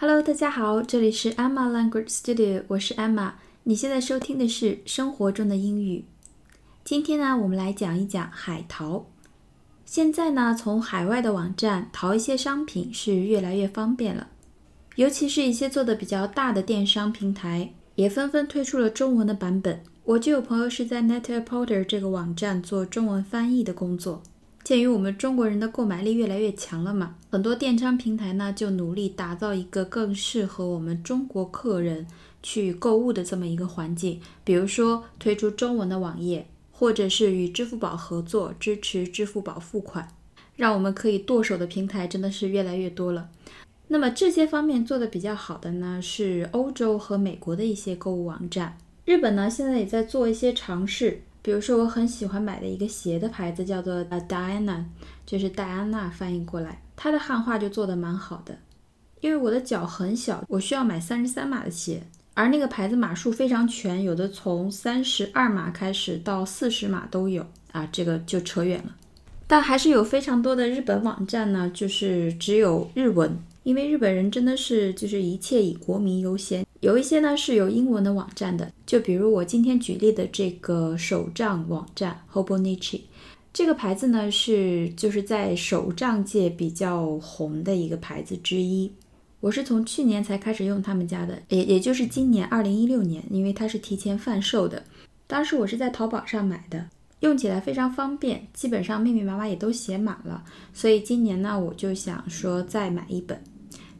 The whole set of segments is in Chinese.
Hello，大家好，这里是 Emma Language Studio，我是 Emma。你现在收听的是生活中的英语。今天呢，我们来讲一讲海淘。现在呢，从海外的网站淘一些商品是越来越方便了，尤其是一些做的比较大的电商平台，也纷纷推出了中文的版本。我就有朋友是在 Net-a-Porter 这个网站做中文翻译的工作。鉴于我们中国人的购买力越来越强了嘛，很多电商平台呢就努力打造一个更适合我们中国客人去购物的这么一个环境，比如说推出中文的网页，或者是与支付宝合作支持支付宝付款，让我们可以剁手的平台真的是越来越多了。那么这些方面做的比较好的呢是欧洲和美国的一些购物网站，日本呢现在也在做一些尝试。比如说，我很喜欢买的一个鞋的牌子叫做 Diana，就是戴安娜翻译过来，它的汉化就做的蛮好的。因为我的脚很小，我需要买三十三码的鞋，而那个牌子码数非常全，有的从三十二码开始到四十码都有啊，这个就扯远了。但还是有非常多的日本网站呢，就是只有日文，因为日本人真的是就是一切以国民优先。有一些呢是有英文的网站的，就比如我今天举例的这个手账网站 Hobonichi，这个牌子呢是就是在手账界比较红的一个牌子之一。我是从去年才开始用他们家的，也也就是今年二零一六年，因为它是提前贩售的。当时我是在淘宝上买的，用起来非常方便，基本上密密麻麻也都写满了，所以今年呢我就想说再买一本。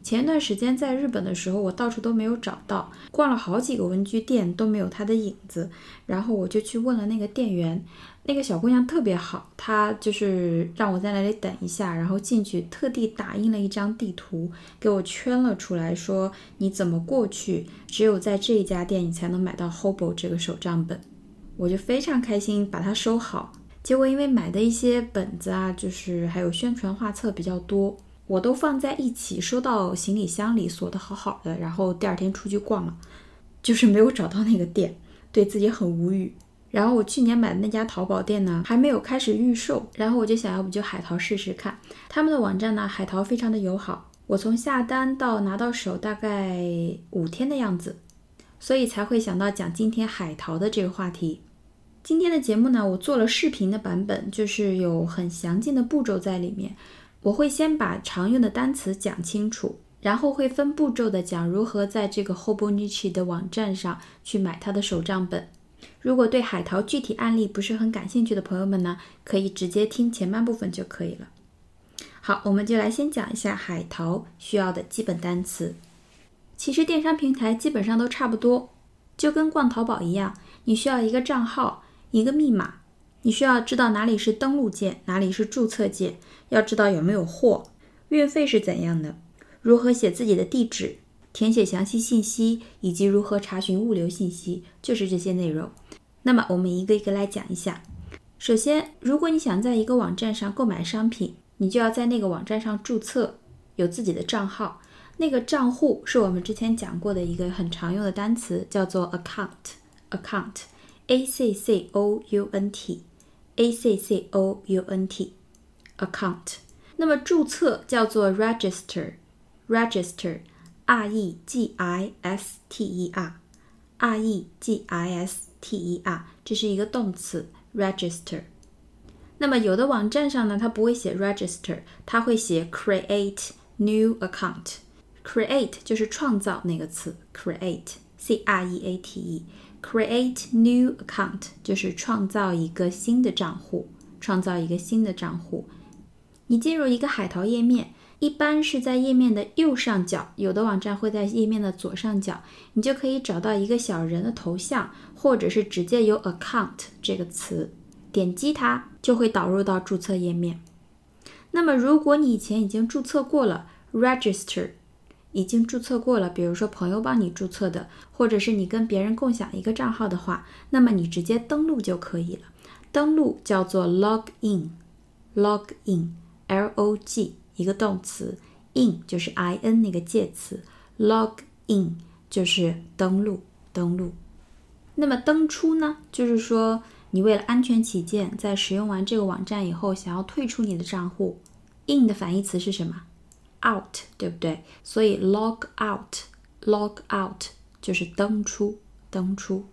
前一段时间在日本的时候，我到处都没有找到，逛了好几个文具店都没有它的影子。然后我就去问了那个店员，那个小姑娘特别好，她就是让我在那里等一下，然后进去特地打印了一张地图给我圈了出来，说你怎么过去，只有在这一家店你才能买到 Hobo 这个手账本。我就非常开心，把它收好。结果因为买的一些本子啊，就是还有宣传画册比较多。我都放在一起，收到行李箱里，锁得好好的。然后第二天出去逛了，就是没有找到那个店，对自己很无语。然后我去年买的那家淘宝店呢，还没有开始预售。然后我就想要不就海淘试试看，他们的网站呢，海淘非常的友好。我从下单到拿到手大概五天的样子，所以才会想到讲今天海淘的这个话题。今天的节目呢，我做了视频的版本，就是有很详尽的步骤在里面。我会先把常用的单词讲清楚，然后会分步骤的讲如何在这个 Hobonichi 的网站上去买它的手账本。如果对海淘具体案例不是很感兴趣的朋友们呢，可以直接听前半部分就可以了。好，我们就来先讲一下海淘需要的基本单词。其实电商平台基本上都差不多，就跟逛淘宝一样，你需要一个账号，一个密码。你需要知道哪里是登录键，哪里是注册键，要知道有没有货，运费是怎样的，如何写自己的地址，填写详细信息，以及如何查询物流信息，就是这些内容。那么我们一个一个来讲一下。首先，如果你想在一个网站上购买商品，你就要在那个网站上注册，有自己的账号。那个账户是我们之前讲过的一个很常用的单词，叫做 account，account account，account，a c c o u n t。a c c o u n t，account。那么注册叫做 register，register，r e g i s t e r，r e g i s t e r，这是一个动词 register。那么有的网站上呢，它不会写 register，它会写 create new account。create 就是创造那个词，create，c r e a t e。 Create new account 就是创造一个新的账户，创造一个新的账户。你进入一个海淘页面，一般是在页面的右上角，有的网站会在页面的左上角，你就可以找到一个小人的头像，或者是直接有 account 这个词，点击它就会导入到注册页面。那么如果你以前已经注册过了，register。已经注册过了，比如说朋友帮你注册的，或者是你跟别人共享一个账号的话，那么你直接登录就可以了。登录叫做 log in，log in，l o g 一个动词，in 就是 i n 那个介词，log in 就是登录，登录。那么登出呢，就是说你为了安全起见，在使用完这个网站以后，想要退出你的账户，in 的反义词是什么 out，对不对？所以 log out，log out 就是登出，登出。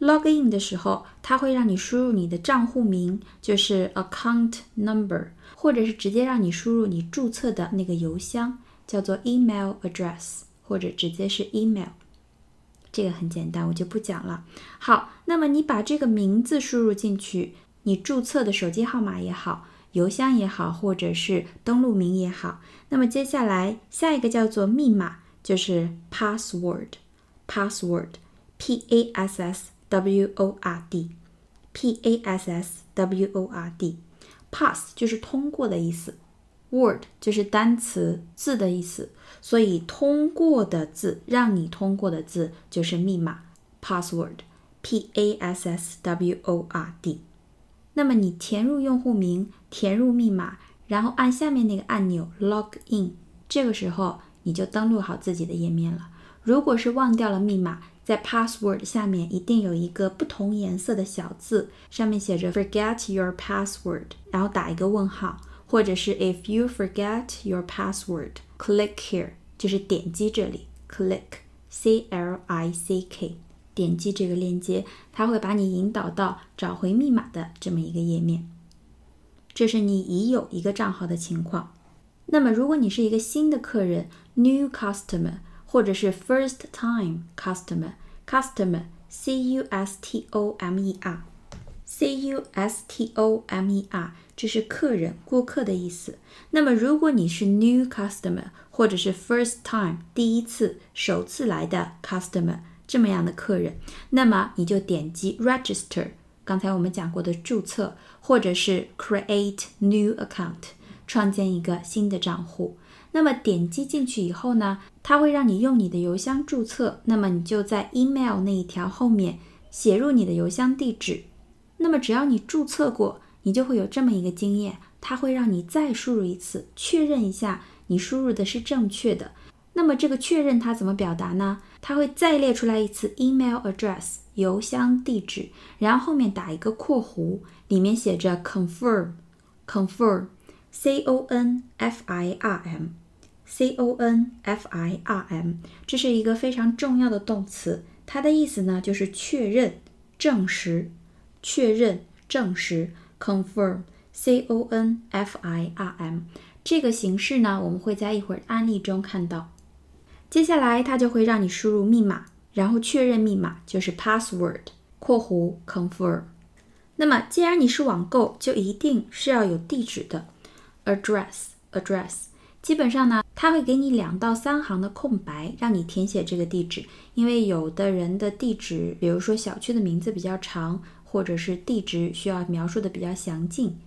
log in 的时候，它会让你输入你的账户名，就是 account number，或者是直接让你输入你注册的那个邮箱，叫做 email address，或者直接是 email。这个很简单，我就不讲了。好，那么你把这个名字输入进去，你注册的手机号码也好，邮箱也好，或者是登录名也好，那么接下来下一个叫做密码，就是 password，password，p a s s。W O R D，P A S S W O R D，pass 就是通过的意思，word 就是单词字的意思，所以通过的字，让你通过的字就是密码，password，P A S S W O R D。那么你填入用户名，填入密码，然后按下面那个按钮 log in，这个时候你就登录好自己的页面了。如果是忘掉了密码，在 password 下面一定有一个不同颜色的小字，上面写着 forget your password，然后打一个问号，或者是 if you forget your password，click here，就是点击这里，click，c l i c k，点击这个链接，它会把你引导到找回密码的这么一个页面。这是你已有一个账号的情况。那么如果你是一个新的客人，new customer。或者是 first time customer，customer，c u s t o m e r，c u s t o m e r，这是客人、顾客的意思。那么如果你是 new customer，或者是 first time，第一次、首次来的 customer，这么样的客人，那么你就点击 register，刚才我们讲过的注册，或者是 create new account，创建一个新的账户。那么点击进去以后呢，它会让你用你的邮箱注册。那么你就在 email 那一条后面写入你的邮箱地址。那么只要你注册过，你就会有这么一个经验，它会让你再输入一次，确认一下你输入的是正确的。那么这个确认它怎么表达呢？它会再列出来一次 email address 邮箱地址，然后后面打一个括弧，里面写着 confirm，confirm，c o n f i r m。c o n f i r m，这是一个非常重要的动词，它的意思呢就是确认、证实、确认、证实，confirm，c o n f i r m，这个形式呢我们会在一会儿案例中看到。接下来它就会让你输入密码，然后确认密码就是 password（ 括弧 confirm）。那么既然你是网购，就一定是要有地址的，address，address。基本上呢，它会给你两到三行的空白，让你填写这个地址。因为有的人的地址，比如说小区的名字比较长，或者是地址需要描述的比较详尽，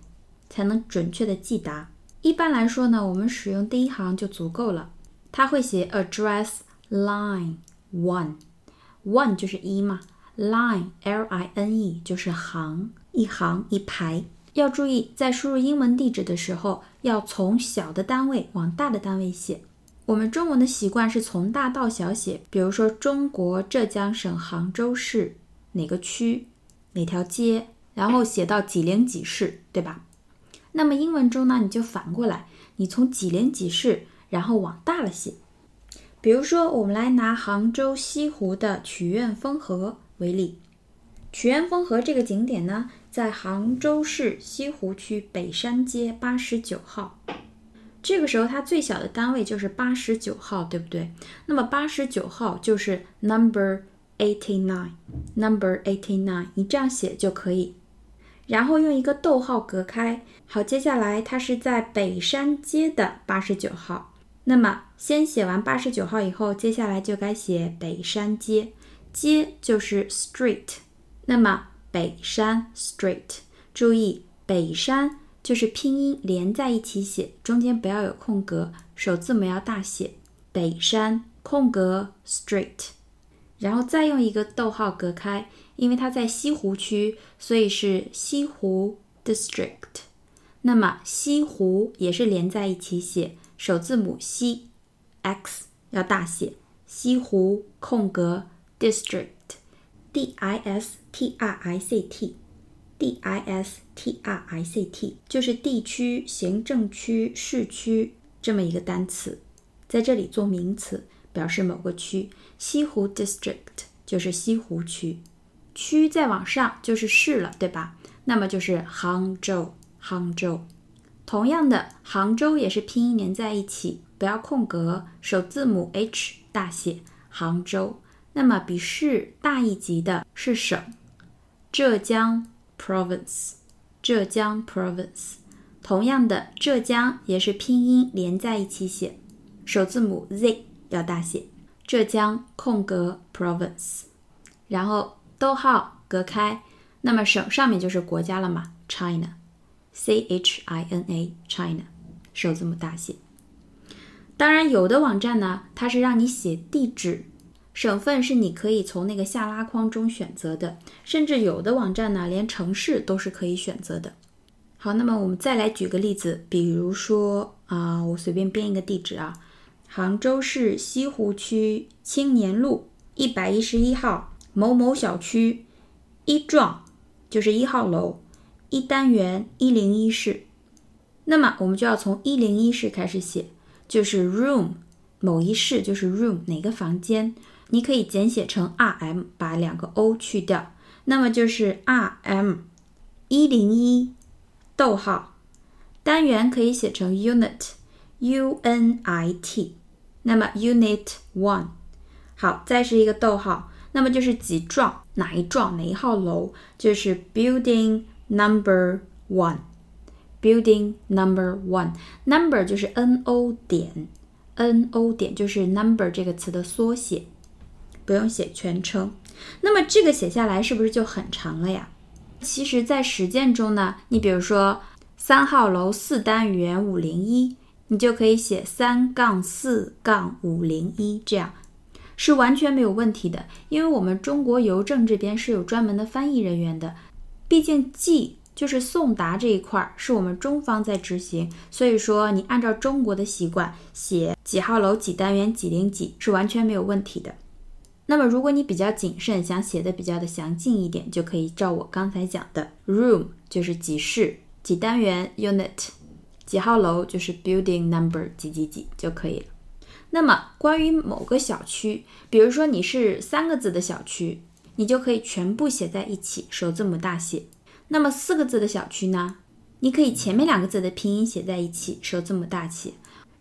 才能准确的寄达。一般来说呢，我们使用第一行就足够了。它会写 address line one，one 就是一嘛，line l i n e 就是行，一行一排。要注意，在输入英文地址的时候，要从小的单位往大的单位写。我们中文的习惯是从大到小写，比如说中国浙江省杭州市哪个区哪条街，然后写到几零几室，对吧？那么英文中呢，你就反过来，你从几零几室，然后往大了写。比如说，我们来拿杭州西湖的曲苑风荷为例，曲苑风荷这个景点呢。在杭州市西湖区北山街八十九号，这个时候它最小的单位就是八十九号，对不对？那么八十九号就是 number eighty nine，number eighty nine，你这样写就可以。然后用一个逗号隔开。好，接下来它是在北山街的八十九号。那么先写完八十九号以后，接下来就该写北山街，街就是 street。那么北山 Street，注意北山就是拼音连在一起写，中间不要有空格，首字母要大写。北山空格 Street，然后再用一个逗号隔开，因为它在西湖区，所以是西湖 District。那么西湖也是连在一起写，首字母西 X 要大写。西湖空格 District。D I S T R I C T，D I S T R I C T 就是地区、行政区、市区这么一个单词，在这里做名词，表示某个区。西湖 District 就是西湖区，区再往上就是市了，对吧？那么就是杭州，杭州。同样的，杭州也是拼音连在一起，不要空格，首字母 H 大写，杭州。那么比市大一级的是省，浙江 Province，浙江 Province。同样的，浙江也是拼音连在一起写，首字母 Z 要大写，浙江空格 Province，然后逗号隔开，那么省上面就是国家了嘛，China。C H I N A China，首字母大写。当然，有的网站呢，它是让你写地址，省份是你可以从那个下拉框中选择的，甚至有的网站呢，连城市都是可以选择的。好，那么我们再来举个例子，比如说啊，我随便编一个地址啊，杭州市西湖区青年路一百一十一号某某小区一幢，就是一号楼。一单元一零一室，那么我们就要从一零一室开始写，就是 room 某一室就是 room 哪个房间，你可以简写成 R M，把两个 O 去掉，那么就是 R M 一零一逗号。单元可以写成 unit U N I T，那么 unit one 好，再是一个逗号，那么就是几幢哪一幢哪一号楼，就是 building。Number one, building number one. Number 就是 N O 点，N O 点就是 number 这个词的缩写，不用写全称。那么这个写下来是不是就很长了呀？其实，在实践中呢，你比如说三号楼四单元五零一，你就可以写三杠四杠五零一，这样是完全没有问题的。因为我们中国邮政这边是有专门的翻译人员的。毕竟寄就是送达这一块儿是我们中方在执行，所以说你按照中国的习惯写几号楼几单元几零几是完全没有问题的。那么如果你比较谨慎，想写的比较的详尽一点，就可以照我刚才讲的，room 就是几室几单元 unit，几号楼就是 building number 几几几就可以了。那么关于某个小区，比如说你是三个字的小区。你就可以全部写在一起，首字母大写。那么四个字的小区呢？你可以前面两个字的拼音写在一起，首字母大写，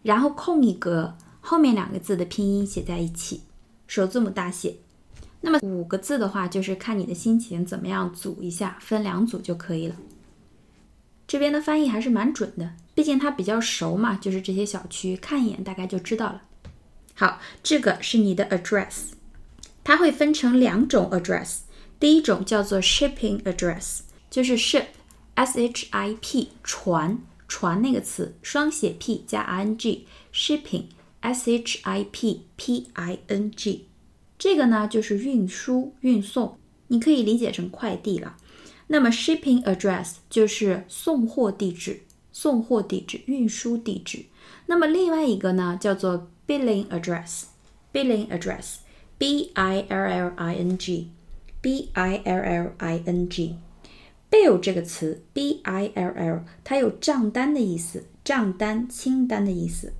然后空一格，后面两个字的拼音写在一起，首字母大写。那么五个字的话，就是看你的心情怎么样组一下，分两组就可以了。这边的翻译还是蛮准的，毕竟它比较熟嘛，就是这些小区，看一眼大概就知道了。好，这个是你的 address。它会分成两种 address，第一种叫做 shipping address，就是 ship，s h i p，船，船那个词，双写 p 加 i n g，shipping，s h i p p i n g，这个呢就是运输、运送，你可以理解成快递了。那么 shipping address 就是送货地址，送货地址、运输地址。那么另外一个呢叫做 billing address，billing address。B I L L I N G，B I L L I N G，bill 这个词，B I L L，它有账单的意思，账单、清单的意思。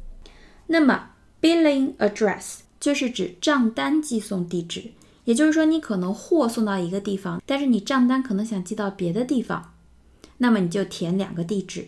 那么 billing address 就是指账单寄送地址，也就是说你可能货送到一个地方，但是你账单可能想寄到别的地方，那么你就填两个地址。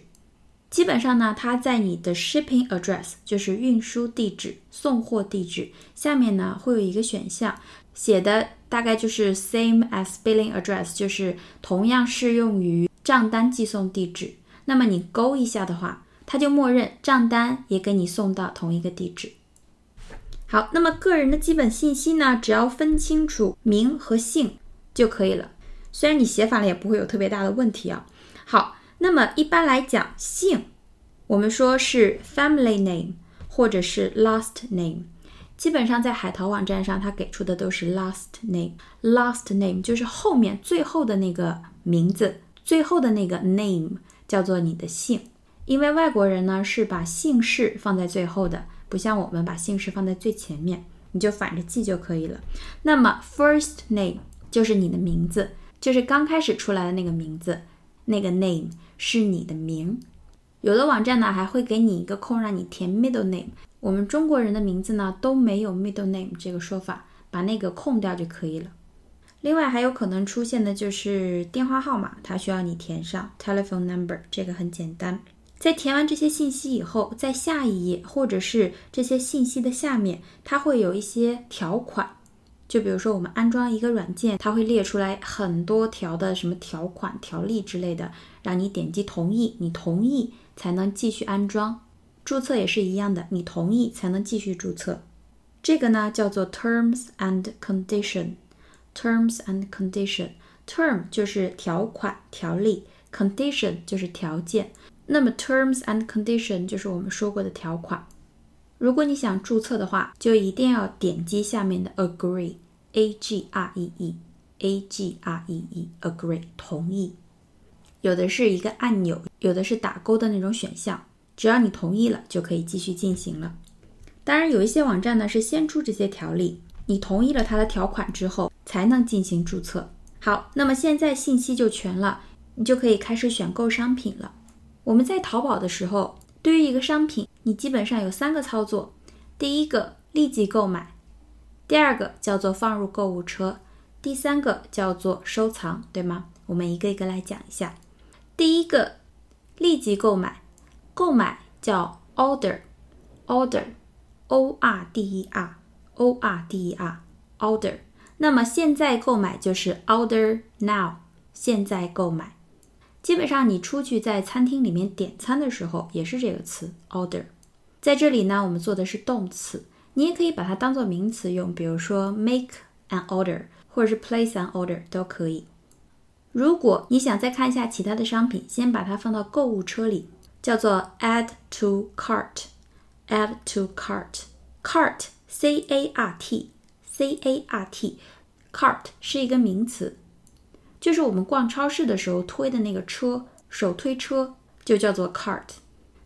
基本上呢，它在你的 shipping address，就是运输地址、送货地址下面呢，会有一个选项，写的大概就是 same as billing address，就是同样适用于账单寄送地址。那么你勾一下的话，它就默认账单也给你送到同一个地址。好，那么个人的基本信息呢，只要分清楚名和姓就可以了。虽然你写反了，也不会有特别大的问题啊。好。那么一般来讲，姓我们说是 family name 或者是 last name。基本上在海淘网站上，它给出的都是 last name。last name 就是后面最后的那个名字，最后的那个 name 叫做你的姓。因为外国人呢是把姓氏放在最后的，不像我们把姓氏放在最前面，你就反着记就可以了。那么 first name 就是你的名字，就是刚开始出来的那个名字。那个 name 是你的名，有的网站呢还会给你一个空让你填 middle name。我们中国人的名字呢都没有 middle name 这个说法，把那个空掉就可以了。另外还有可能出现的就是电话号码，它需要你填上 telephone number，这个很简单。在填完这些信息以后，在下一页或者是这些信息的下面，它会有一些条款。就比如说我们安装一个软件，它会列出来很多条的什么条款、条例之类的，让你点击同意，你同意才能继续安装。注册也是一样的，你同意才能继续注册。这个呢叫做 terms and condition。terms and condition。term 就是条款、条例，condition 就是条件。那么 terms and condition 就是我们说过的条款。如果你想注册的话，就一定要点击下面的 agree，a g r e e，a g r e e，agree 同意。有的是一个按钮，有的是打勾的那种选项，只要你同意了，就可以继续进行了。当然，有一些网站呢是先出这些条例，你同意了它的条款之后，才能进行注册。好，那么现在信息就全了，你就可以开始选购商品了。我们在淘宝的时候，对于一个商品，你基本上有三个操作：第一个立即购买，第二个叫做放入购物车，第三个叫做收藏，对吗？我们一个一个来讲一下。第一个立即购买，购买叫 order，order，o r d e r，o r d e r，order。那么现在购买就是 order now，现在购买。基本上，你出去在餐厅里面点餐的时候，也是这个词 order。在这里呢，我们做的是动词，你也可以把它当做名词用，比如说 make an order，或者是 place an order 都可以。如果你想再看一下其他的商品，先把它放到购物车里，叫做 add to cart，add to cart，cart，c a r t，c a r t，cart 是一个名词。就是我们逛超市的时候推的那个车，手推车就叫做 cart。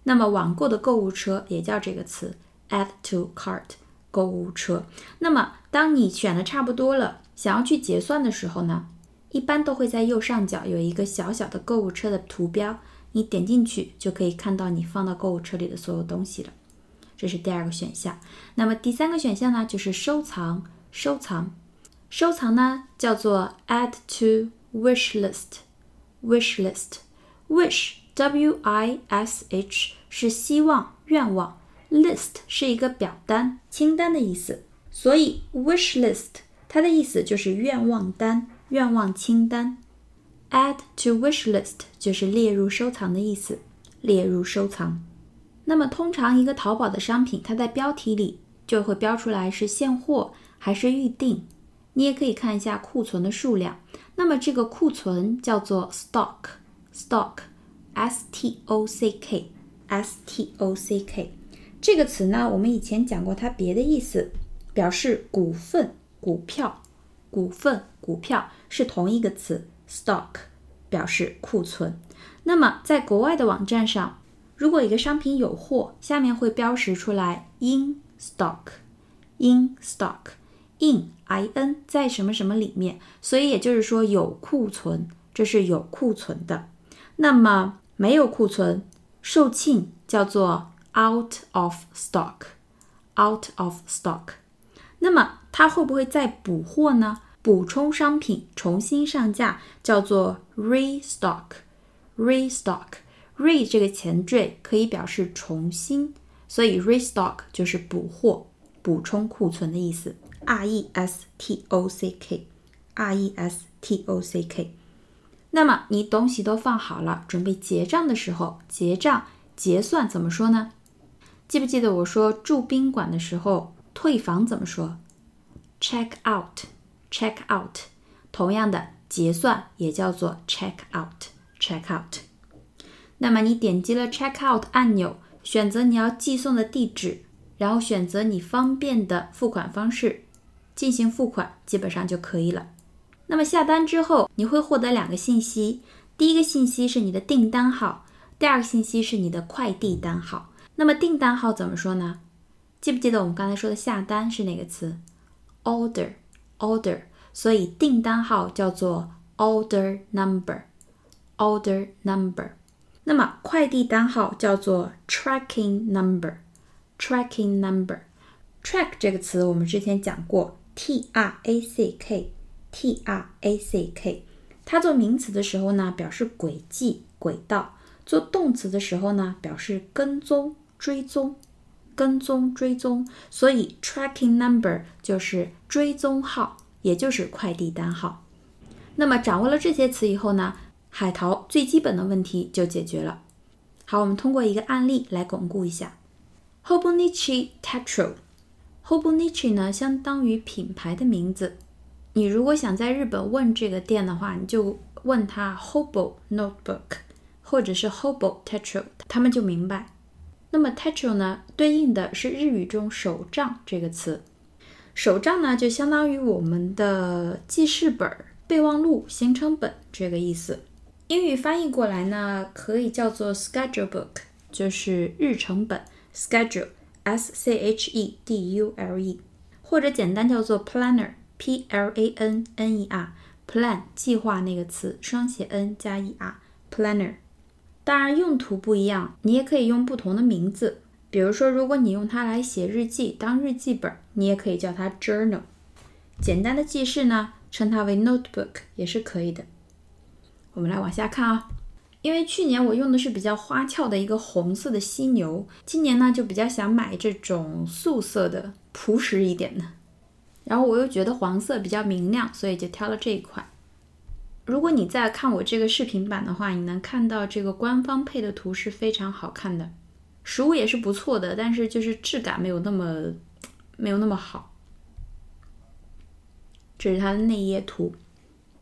那么网购的购物车也叫这个词，add to cart，购物车。那么当你选的差不多了，想要去结算的时候呢，一般都会在右上角有一个小小的购物车的图标，你点进去就可以看到你放到购物车里的所有东西了。这是第二个选项。那么第三个选项呢，就是收藏，收藏，收藏呢叫做 add to。Wish list，wish list，wish wish 是希望、愿望，list 是一个表单、清单的意思，所以 wish list 它的意思就是愿望单、愿望清单。Add to wish list 就是列入收藏的意思，列入收藏。那么通常一个淘宝的商品，它在标题里就会标出来是现货还是预定。你也可以看一下库存的数量。那么这个库存叫做 stock，stock Stock，stock 这个词呢，我们以前讲过它别的意思，表示股份、股票、股份、股票是同一个词，stock 表示库存。那么在国外的网站上，如果一个商品有货，下面会标识出来 in stock，in stock。in i n 在什么什么里面，所以也就是说有库存，这是有库存的。那么没有库存，售罄叫做 out of stock，out of stock。那么它会不会再补货呢？补充商品，重新上架叫做 restock，restock，re 这个前缀可以表示重新，所以 restock 就是补货、补充库存的意思。R E S T O C K，R E S T O C K。那么你东西都放好了，准备结账的时候，结账结算怎么说呢？记不记得我说住宾馆的时候退房怎么说？Check out，check out。同样的，结算也叫做 check out，check out。那么你点击了 check out 按钮，选择你要寄送的地址，然后选择你方便的付款方式。进行付款基本上就可以了。那么下单之后，你会获得两个信息：第一个信息是你的订单号，第二个信息是你的快递单号。那么订单号怎么说呢？记不记得我们刚才说的下单是哪个词？Order，order。所以订单号叫做 order number，order number。那么快递单号叫做 tracking number，tracking number，track 这个词我们之前讲过，T-R-A-C-K t r a c k，它做名词的时候呢，表示轨迹、轨道；做动词的时候呢，表示跟踪、追踪、跟踪、追踪。所以 tracking number 就是追踪号，也就是快递单号。那么掌握了这些词以后呢？海淘最基本的问题就解决了。好，我们通过一个案例来巩固一下。Hobonichi Tetro，Hobonichi 呢相当于品牌的名字。你如果想在日本问这个店的话，你就问他 Hobo Notebook，或者是 Hobo Tetro，他们就明白。那么 Tetro 呢，对应的是日语中手账这个词。手账呢，就相当于我们的记事本、备忘录、行程本这个意思。英语翻译过来呢，可以叫做 schedule book，就是日程本 schedule，s c h e d u l e，或者简单叫做 “planner” planner，p l a n 计划那个词双写 n 加 e r，planner。当然用途不一样，你也可以用不同的名字。比如说，如果你用它来写日记，当日记本，你也可以叫它 journal。简单的记事呢，称它为 notebook 也是可以的。我们来往下看啊，因为去年我用的是比较花俏的一个红色的犀牛，今年呢就比较想买这种素色的、朴实一点的。然后我又觉得黄色比较明亮，所以就挑了这一款。如果你在看我这个视频版的话，你能看到这个官方配的图是非常好看的，实物也是不错的，但是就是质感没有那么没有那么好。这是它的内页图。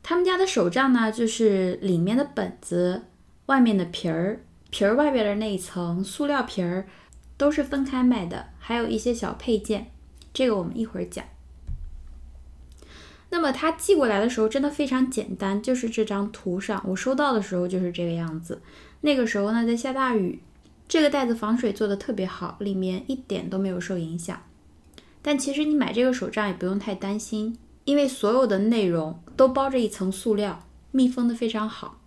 他们家的手账呢，就是里面的本子，外面的皮儿，皮儿外边的那一层塑料皮儿，都是分开卖的，还有一些小配件，这个我们一会儿讲。那么它寄过来的时候真的非常简单，就是这张图上我收到的时候就是这个样子。那个时候呢在下大雨，这个袋子防水做的特别好，里面一点都没有受影响。但其实你买这个手账也不用太担心。因为所有的内容都包着一层塑料，密封的非常好。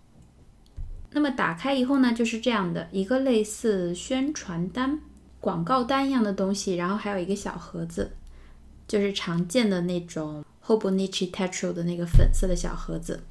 那么打开以后呢，就是这样的一个类似宣传单、广告单一样的东西，然后还有一个小盒子，就是常见的那种 Hobonichi Tetro 的那个粉色的小盒子。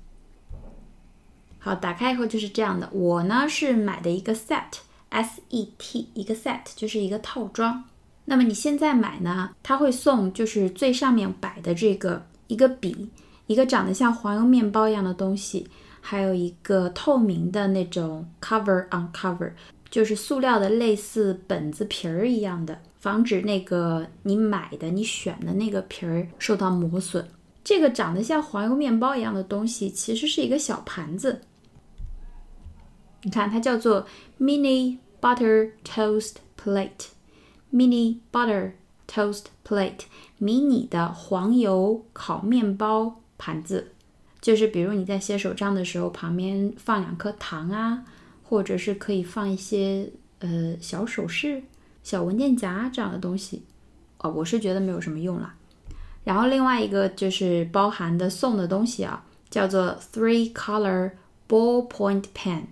好，打开以后就是这样的。我呢是买的一个 set，S E T，一个 set 就是一个套装。那么你现在买呢，它会送就是最上面摆的这个。一个笔，一个长得像黄油面包一样的东西，还有一个透明的那种 cover on cover，就是塑料的类似本子皮儿一样的，防止那个你买的、你选的那个皮儿受到磨损。这个长得像黄油面包一样的东西，其实是一个小盘子。你看，它叫做 mini butter toast plate，mini butter toast plate。迷你的黄油烤面包盘子，就是比如你在写手账的时候，旁边放两颗糖啊，或者是可以放一些呃小首饰、小文件夹这样的东西。哦，我是觉得没有什么用啦。然后另外一个就是包含的送的东西啊，叫做 Three Color Ballpoint Pen，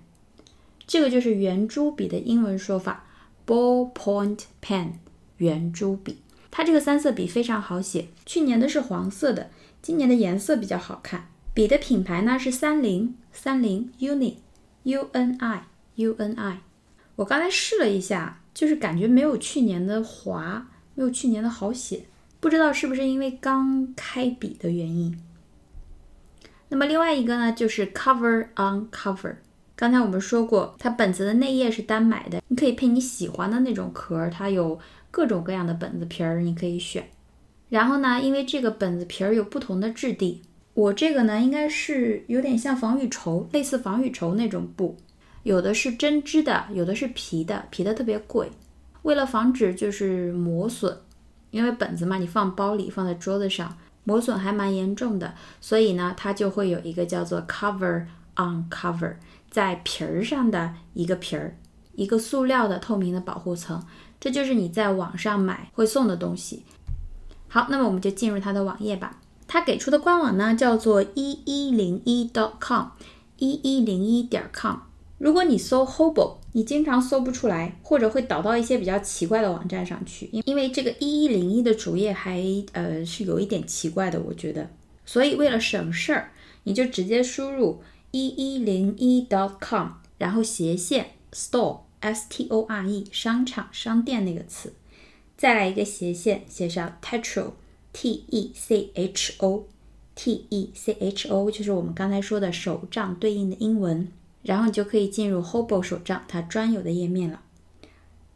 这个就是圆珠笔的英文说法，Ballpoint Pen，圆珠笔。它这个三色笔非常好写，去年的是黄色的，今年的颜色比较好看。笔的品牌呢是三菱，三菱 Uni，U N I，U N I。我刚才试了一下，就是感觉没有去年的滑，没有去年的好写，不知道是不是因为刚开笔的原因。那么另外一个呢，就是 Cover on Cover。刚才我们说过，它本子的内页是单买的，你可以配你喜欢的那种壳，它有。各种各样的本子皮儿你可以选，然后呢，因为这个本子皮儿有不同的质地，我这个呢应该是有点像防雨绸，类似防雨绸那种布，有的是针织的，有的是皮的，皮的特别贵。为了防止就是磨损，因为本子嘛，你放包里放在桌子上，磨损还蛮严重的，所以呢，它就会有一个叫做 cover on cover，在皮儿上的一个皮儿，一个塑料的透明的保护层。这就是你在网上买会送的东西。好，那么我们就进入它的网页吧。它给出的官网呢叫做一一零一 dot .com，一一零一点 com。如果你搜 Hobo，你经常搜不出来，或者会导到一些比较奇怪的网站上去，因因为这个一一零一的主页还呃是有一点奇怪的，我觉得。所以为了省事儿，你就直接输入一一零一 .dot.com，然后斜线 store s t o r e 商场商店那个词，再来一个斜线写上 Tetro t e c h o t e c h o，就是我们刚才说的手账对应的英文。然后你就可以进入 Hobo 手账它专有的页面了，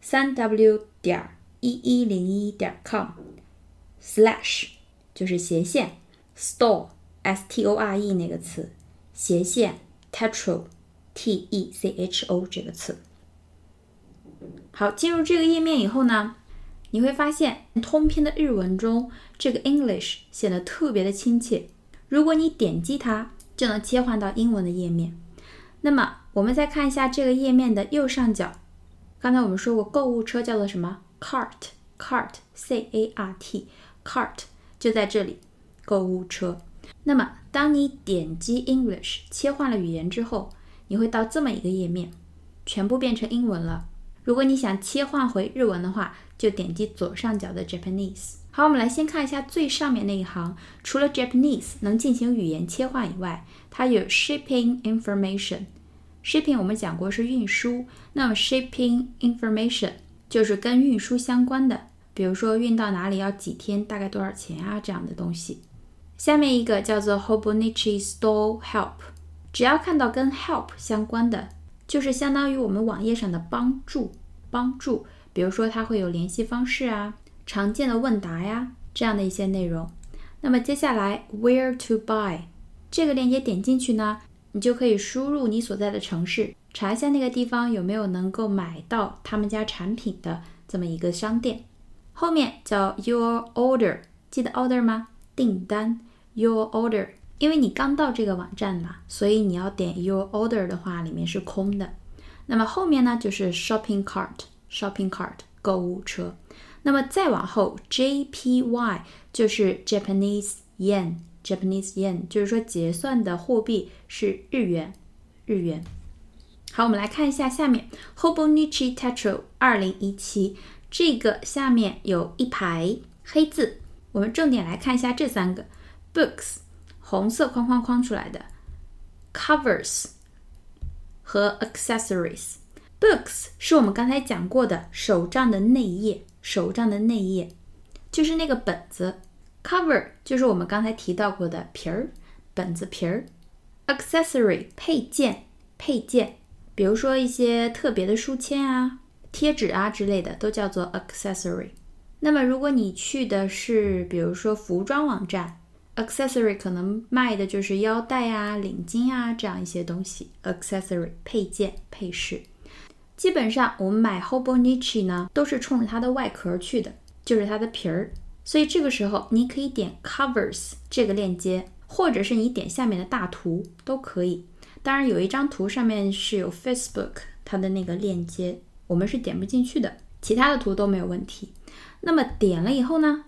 三 w 点一一零一点 com，slash 就是斜线 store s t o r e 那个词，斜线 tetro t e c h o 这个词。好，进入这个页面以后呢，你会发现通篇的日文中这个 English 显得特别的亲切。如果你点击它，就能切换到英文的页面。那么我们再看一下这个页面的右上角，刚才我们说过购物车叫做什么？cart，cart，c a r t，cart 就在这里，购物车。那么当你点击 English 切换了语言之后，你会到这么一个页面，全部变成英文了。如果你想切换回日文的话，就点击左上角的 Japanese。好，我们来先看一下最上面那一行，除了 Japanese 能进行语言切换以外，它有 shipping information。Shipping 我们讲过是运输，那么 shipping information 就是跟运输相关的，比如说运到哪里要几天，大概多少钱啊这样的东西。下面一个叫做 Hobonichi Store Help，只要看到跟 help 相关的，就是相当于我们网页上的帮助，帮助。比如说它会有联系方式啊，常见的问答呀这样的一些内容。那么接下来 Where to buy 这个链接点进去呢？你就可以输入你所在的城市，查一下那个地方有没有能够买到他们家产品的这么一个商店。后面叫 Your Order，记得 Order 吗？订单 Your Order，因为你刚到这个网站嘛，所以你要点 Your Order 的话，里面是空的。那么后面呢，就是 Shopping Cart，Shopping Cart 购物车。那么再往后 JPY 就是 Japanese Yen。Japanese yen，就是说结算的货币是日元，日元。好，我们来看一下下面 Hobonichi Tetra 二零一七，这个下面有一排黑字，我们重点来看一下这三个 books，红色框框框出来的 covers 和 accessories。books 是我们刚才讲过的手账的内页，手账的内页就是那个本子。Cover 就是我们刚才提到过的皮儿，本子皮儿。Accessory 配件，配件，比如说一些特别的书签啊、贴纸啊之类的，都叫做 accessory。那么如果你去的是比如说服装网站，accessory 可能卖的就是腰带啊、领巾啊这样一些东西。Accessory 配件、配饰。基本上我们买 Hobonichi 呢，都是冲着它的外壳去的，就是它的皮儿。所以这个时候，你可以点 Covers 这个链接，或者是你点下面的大图都可以。当然，有一张图上面是有 Facebook 它的那个链接，我们是点不进去的。其他的图都没有问题。那么点了以后呢，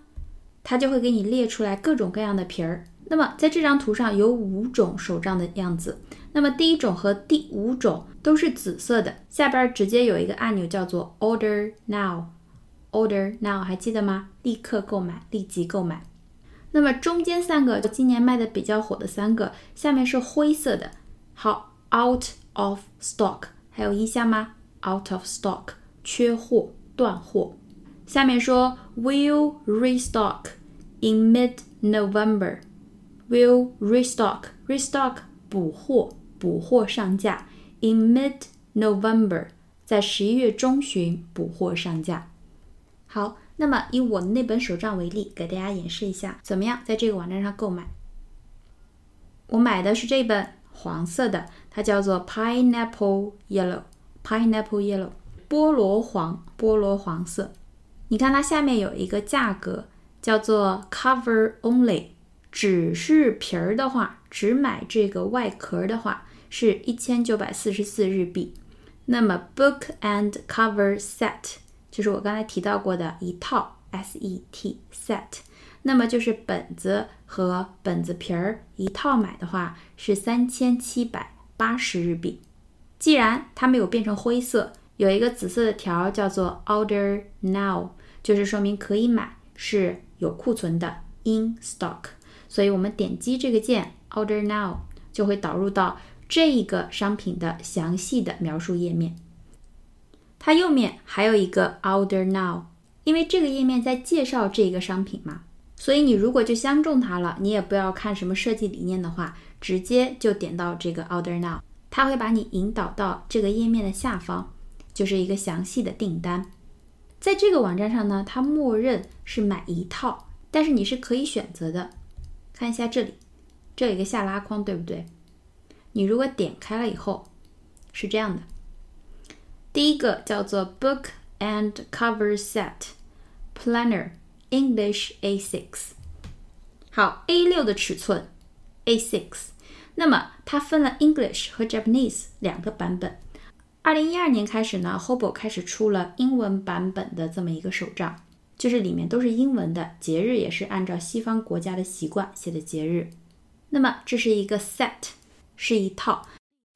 它就会给你列出来各种各样的皮儿。那么在这张图上有五种手账的样子。那么第一种和第五种都是紫色的，下边直接有一个按钮叫做 Order Now。Order now，还记得吗？立刻购买，立即购买。那么中间三个，今年卖的比较火的三个，下面是灰色的。好，out of stock，还有印象吗？out of stock，缺货，断货。下面说 will restock in mid November。will restock，restock 补货，补货上架。in mid November，在十一月中旬补货上架。 好，那么以我的那本手账为例，给大家演示一下怎么样在这个网站上购买。我买的是这本黄色的，它叫做 Pineapple Yellow，Pineapple Yellow，菠萝黄，菠萝黄色。你看它下面有一个价格，叫做 Cover Only，只是皮儿的话，只买这个外壳的话，是一千九百四十四日币。那么 Book and Cover Set。就是我刚才提到过的一套 S E T set，那么就是本子和本子皮儿一套买的话是三千七百八十日币。既然它没有变成灰色，有一个紫色的条叫做 Order Now，就是说明可以买，是有库存的 In Stock。所以我们点击这个键 Order Now，就会导入到这一个商品的详细的描述页面。它右面还有一个 Order Now，因为这个页面在介绍这个商品嘛，所以你如果就相中它了，你也不要看什么设计理念的话，直接就点到这个 Order Now，它会把你引导到这个页面的下方，就是一个详细的订单。在这个网站上呢，它默认是买一套，但是你是可以选择的。看一下这里，这有一个下拉框，对不对？你如果点开了以后，是这样的。第一个叫做 Book and Cover Set Planner English A6，好，A6 的尺寸，A6。那么它分了 English 和 Japanese 两个版本。二零一二年开始呢，Hobo 开始出了英文版本的这么一个手账，就是里面都是英文的，节日也是按照西方国家的习惯写的节日。那么这是一个 set，是一套。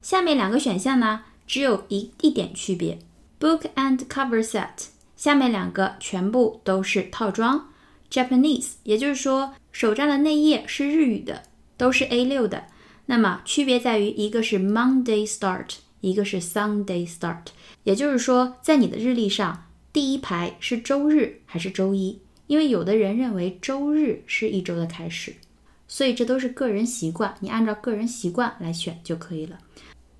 下面两个选项呢？只有一一点区别，book and cover set 下面两个全部都是套装，Japanese，也就是说手账的内页是日语的，都是 A6 的。那么区别在于一个是 Monday start，一个是 Sunday start，也就是说在你的日历上第一排是周日还是周一？因为有的人认为周日是一周的开始，所以这都是个人习惯，你按照个人习惯来选就可以了。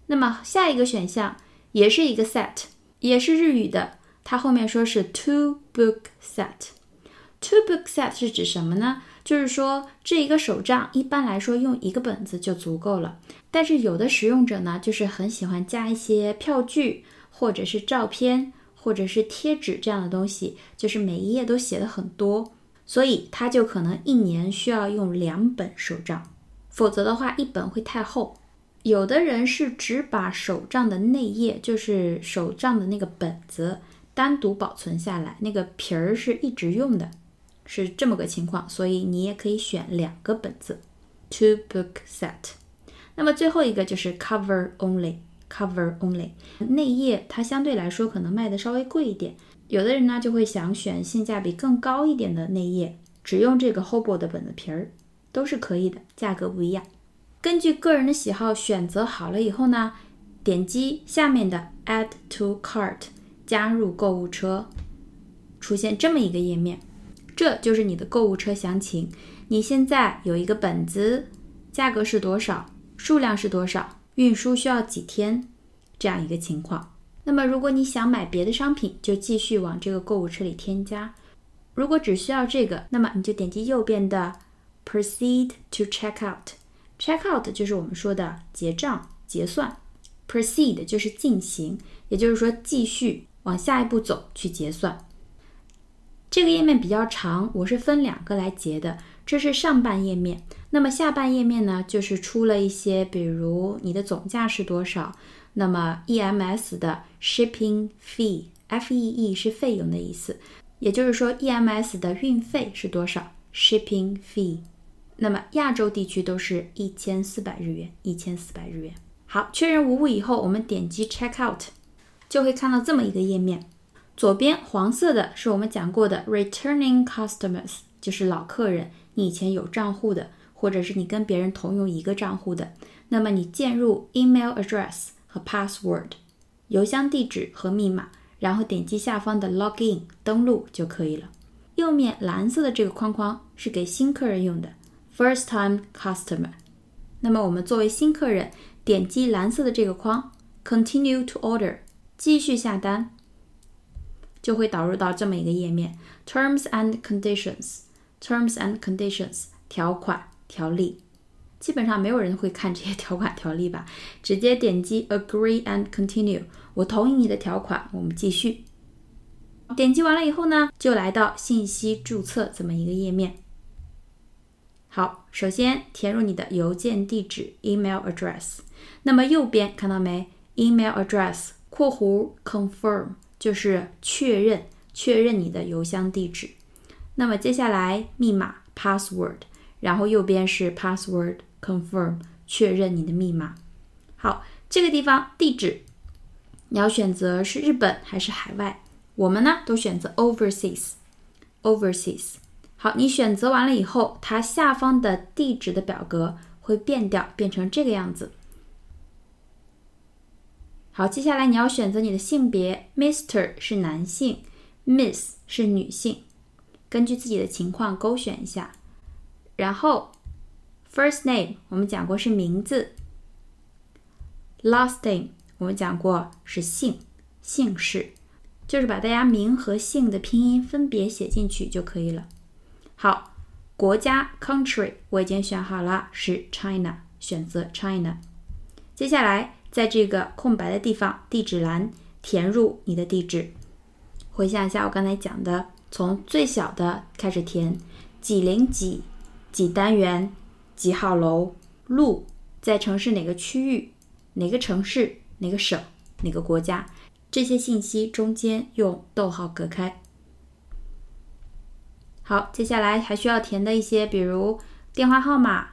那么下一个选项也是一个 set，也是日语的。它后面说是 two book set。two book set 是指什么呢？就是说这一个手账一般来说用一个本子就足够了。但是有的使用者呢，就是很喜欢加一些票据，或者是照片，或者是贴纸这样的东西，就是每一页都写的很多，所以他就可能一年需要用两本手账，否则的话一本会太厚。有的人是只把手账的内页，就是手账的那个本子单独保存下来，那个皮儿是一直用的，是这么个情况。所以你也可以选两个本子，two book set。那么最后一个就是 cover only，cover only 内页它相对来说可能卖的稍微贵一点，有的人呢就会想选性价比更高一点的内页，只用这个 Hobo 的本子皮儿都是可以的，价格不一样。根据个人的喜好选择好了以后呢，点击下面的 Add to Cart，加入购物车，出现这么一个页面，这就是你的购物车详情。你现在有一个本子，价格是多少，数量是多少，运输需要几天，这样一个情况。那么如果你想买别的商品，就继续往这个购物车里添加。如果只需要这个，那么你就点击右边的 Proceed to Checkout。Checkout 就是我们说的结账结算，Proceed 就是进行，也就是说继续往下一步走去结算。这个页面比较长，我是分两个来结的。这是上半页面，那么下半页面呢，就是出了一些，比如你的总价是多少，那么 EMS 的 Shipping Fee，F-E-E 是费用的意思，也就是说 EMS 的运费是多少，Shipping Fee。那么亚洲地区都是一千四百日元，一千四百日元。好，确认无误以后，我们点击 Check Out，就会看到这么一个页面。左边黄色的是我们讲过的 Returning Customers，就是老客人，你以前有账户的，或者是你跟别人同用一个账户的。那么你键入 Email Address 和 Password，邮箱地址和密码，然后点击下方的 Login 登录就可以了。右面蓝色的这个框框是给新客人用的。First time customer，那么我们作为新客人，点击蓝色的这个框，Continue to order，继续下单，就会导入到这么一个页面，Terms and conditions，Terms and conditions，条款条例，基本上没有人会看这些条款条例吧？直接点击 Agree and continue，我同意你的条款，我们继续。点击完了以后呢，就来到信息注册这么一个页面。好，首先填入你的邮件地址 （email address）。那么右边看到没？email address（ 括弧 confirm） 就是确认，确认你的邮箱地址。那么接下来密码 （password），然后右边是 password confirm，确认你的密码。好，这个地方地址你要选择是日本还是海外？我们呢都选择 overseas，overseas。好，你选择完了以后，它下方的地址的表格会变掉，变成这个样子。好，接下来你要选择你的性别，Mr 是男性，Miss 是女性，根据自己的情况勾选一下。然后，first name 我们讲过是名字，last name 我们讲过是姓姓氏，就是把大家名和姓的拼音分别写进去就可以了。好，国家 country 我已经选好了，是 China，选择 China。接下来在这个空白的地方，地址栏填入你的地址。回想一下我刚才讲的，从最小的开始填，几零几几单元几号楼路，在城市哪个区域，哪个城市哪个省哪个国家，这些信息中间用逗号隔开。好，接下来还需要填的一些，比如电话号码。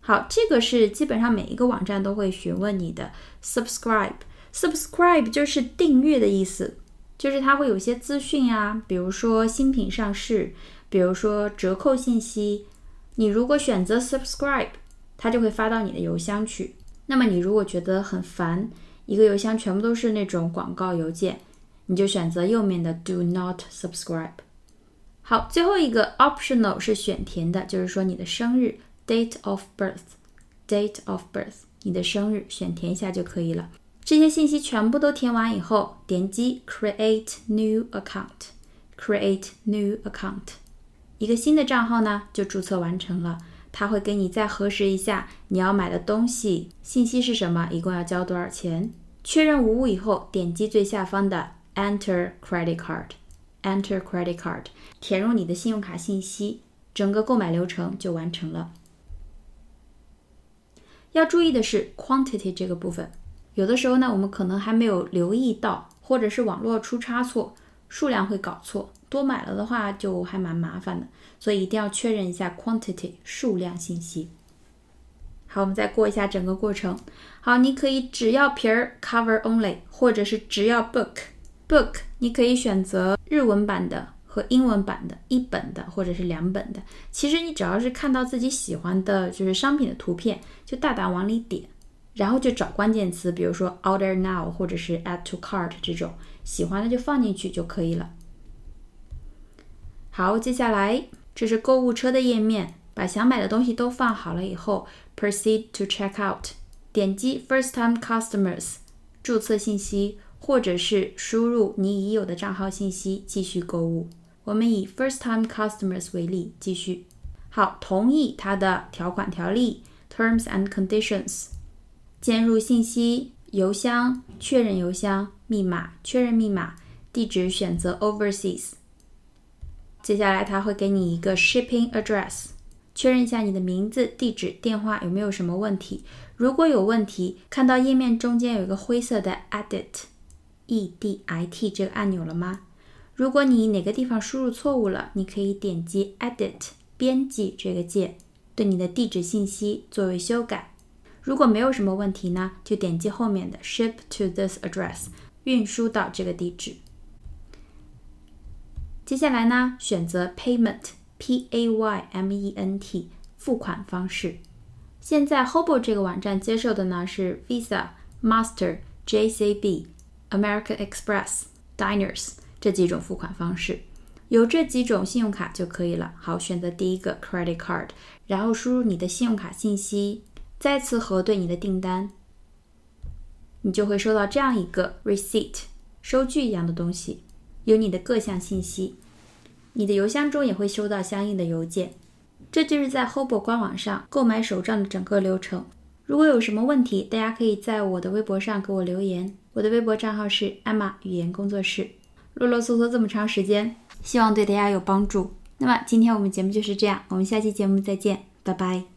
好，这个是基本上每一个网站都会询问你的。Subscribe，subscribe 就是订阅的意思，就是它会有些资讯啊，比如说新品上市，比如说折扣信息。你如果选择 subscribe，它就会发到你的邮箱去。那么你如果觉得很烦，一个邮箱全部都是那种广告邮件，你就选择右面的 Do not subscribe。好，最后一个 optional 是选填的，就是说你的生日 date of birth，date of birth，你的生日选填一下就可以了。这些信息全部都填完以后，点击 create new account，create new account，一个新的账号呢就注册完成了。他会给你再核实一下你要买的东西信息是什么，一共要交多少钱。确认无误以后，点击最下方的 enter credit card。Enter credit card，填入你的信用卡信息，整个购买流程就完成了。要注意的是 quantity 这个部分，有的时候呢，我们可能还没有留意到，或者是网络出差错，数量会搞错，多买了的话就还蛮麻烦的，所以一定要确认一下 quantity 数量信息。好，我们再过一下整个过程。好，你可以只要皮儿 cover only，或者是只要 book。Book，你可以选择日文版的和英文版的，一本的或者是两本的。其实你只要是看到自己喜欢的，就是商品的图片，就大胆往里点，然后就找关键词，比如说 Order Now 或者是 Add to Cart 这种，喜欢的就放进去就可以了。好，接下来这是购物车的页面，把想买的东西都放好了以后，Proceed to check out，点击 First Time Customers，注册信息。或者是输入你已有的账号信息继续购物。我们以 first time customers 为例，继续。好，同意它的条款条例 terms and conditions。建入信息，邮箱确认邮箱，密码确认密码，地址选择 overseas。接下来他会给你一个 shipping address，确认一下你的名字、地址、电话有没有什么问题。如果有问题，看到页面中间有一个灰色的 edit。E D I T 这个按钮了吗？如果你哪个地方输入错误了，你可以点击 Edit 编辑这个键，对你的地址信息作为修改。如果没有什么问题呢，就点击后面的 Ship to this address 运输到这个地址。接下来呢，选择 Payment P A Y M E N T 付款方式。现在 Hobo 这个网站接受的呢是 Visa、Master、J C B。American Express、Diners 这几种付款方式，有这几种信用卡就可以了。好，选择第一个 Credit Card，然后输入你的信用卡信息，再次核对你的订单，你就会收到这样一个 Receipt 收据一样的东西，有你的各项信息。你的邮箱中也会收到相应的邮件。这就是在 Hobo 官网上购买手账的整个流程。如果有什么问题，大家可以在我的微博上给我留言。我的微博账号是艾玛语言工作室。啰啰嗦嗦这么长时间，希望对大家有帮助。那么今天我们节目就是这样，我们下期节目再见，拜拜。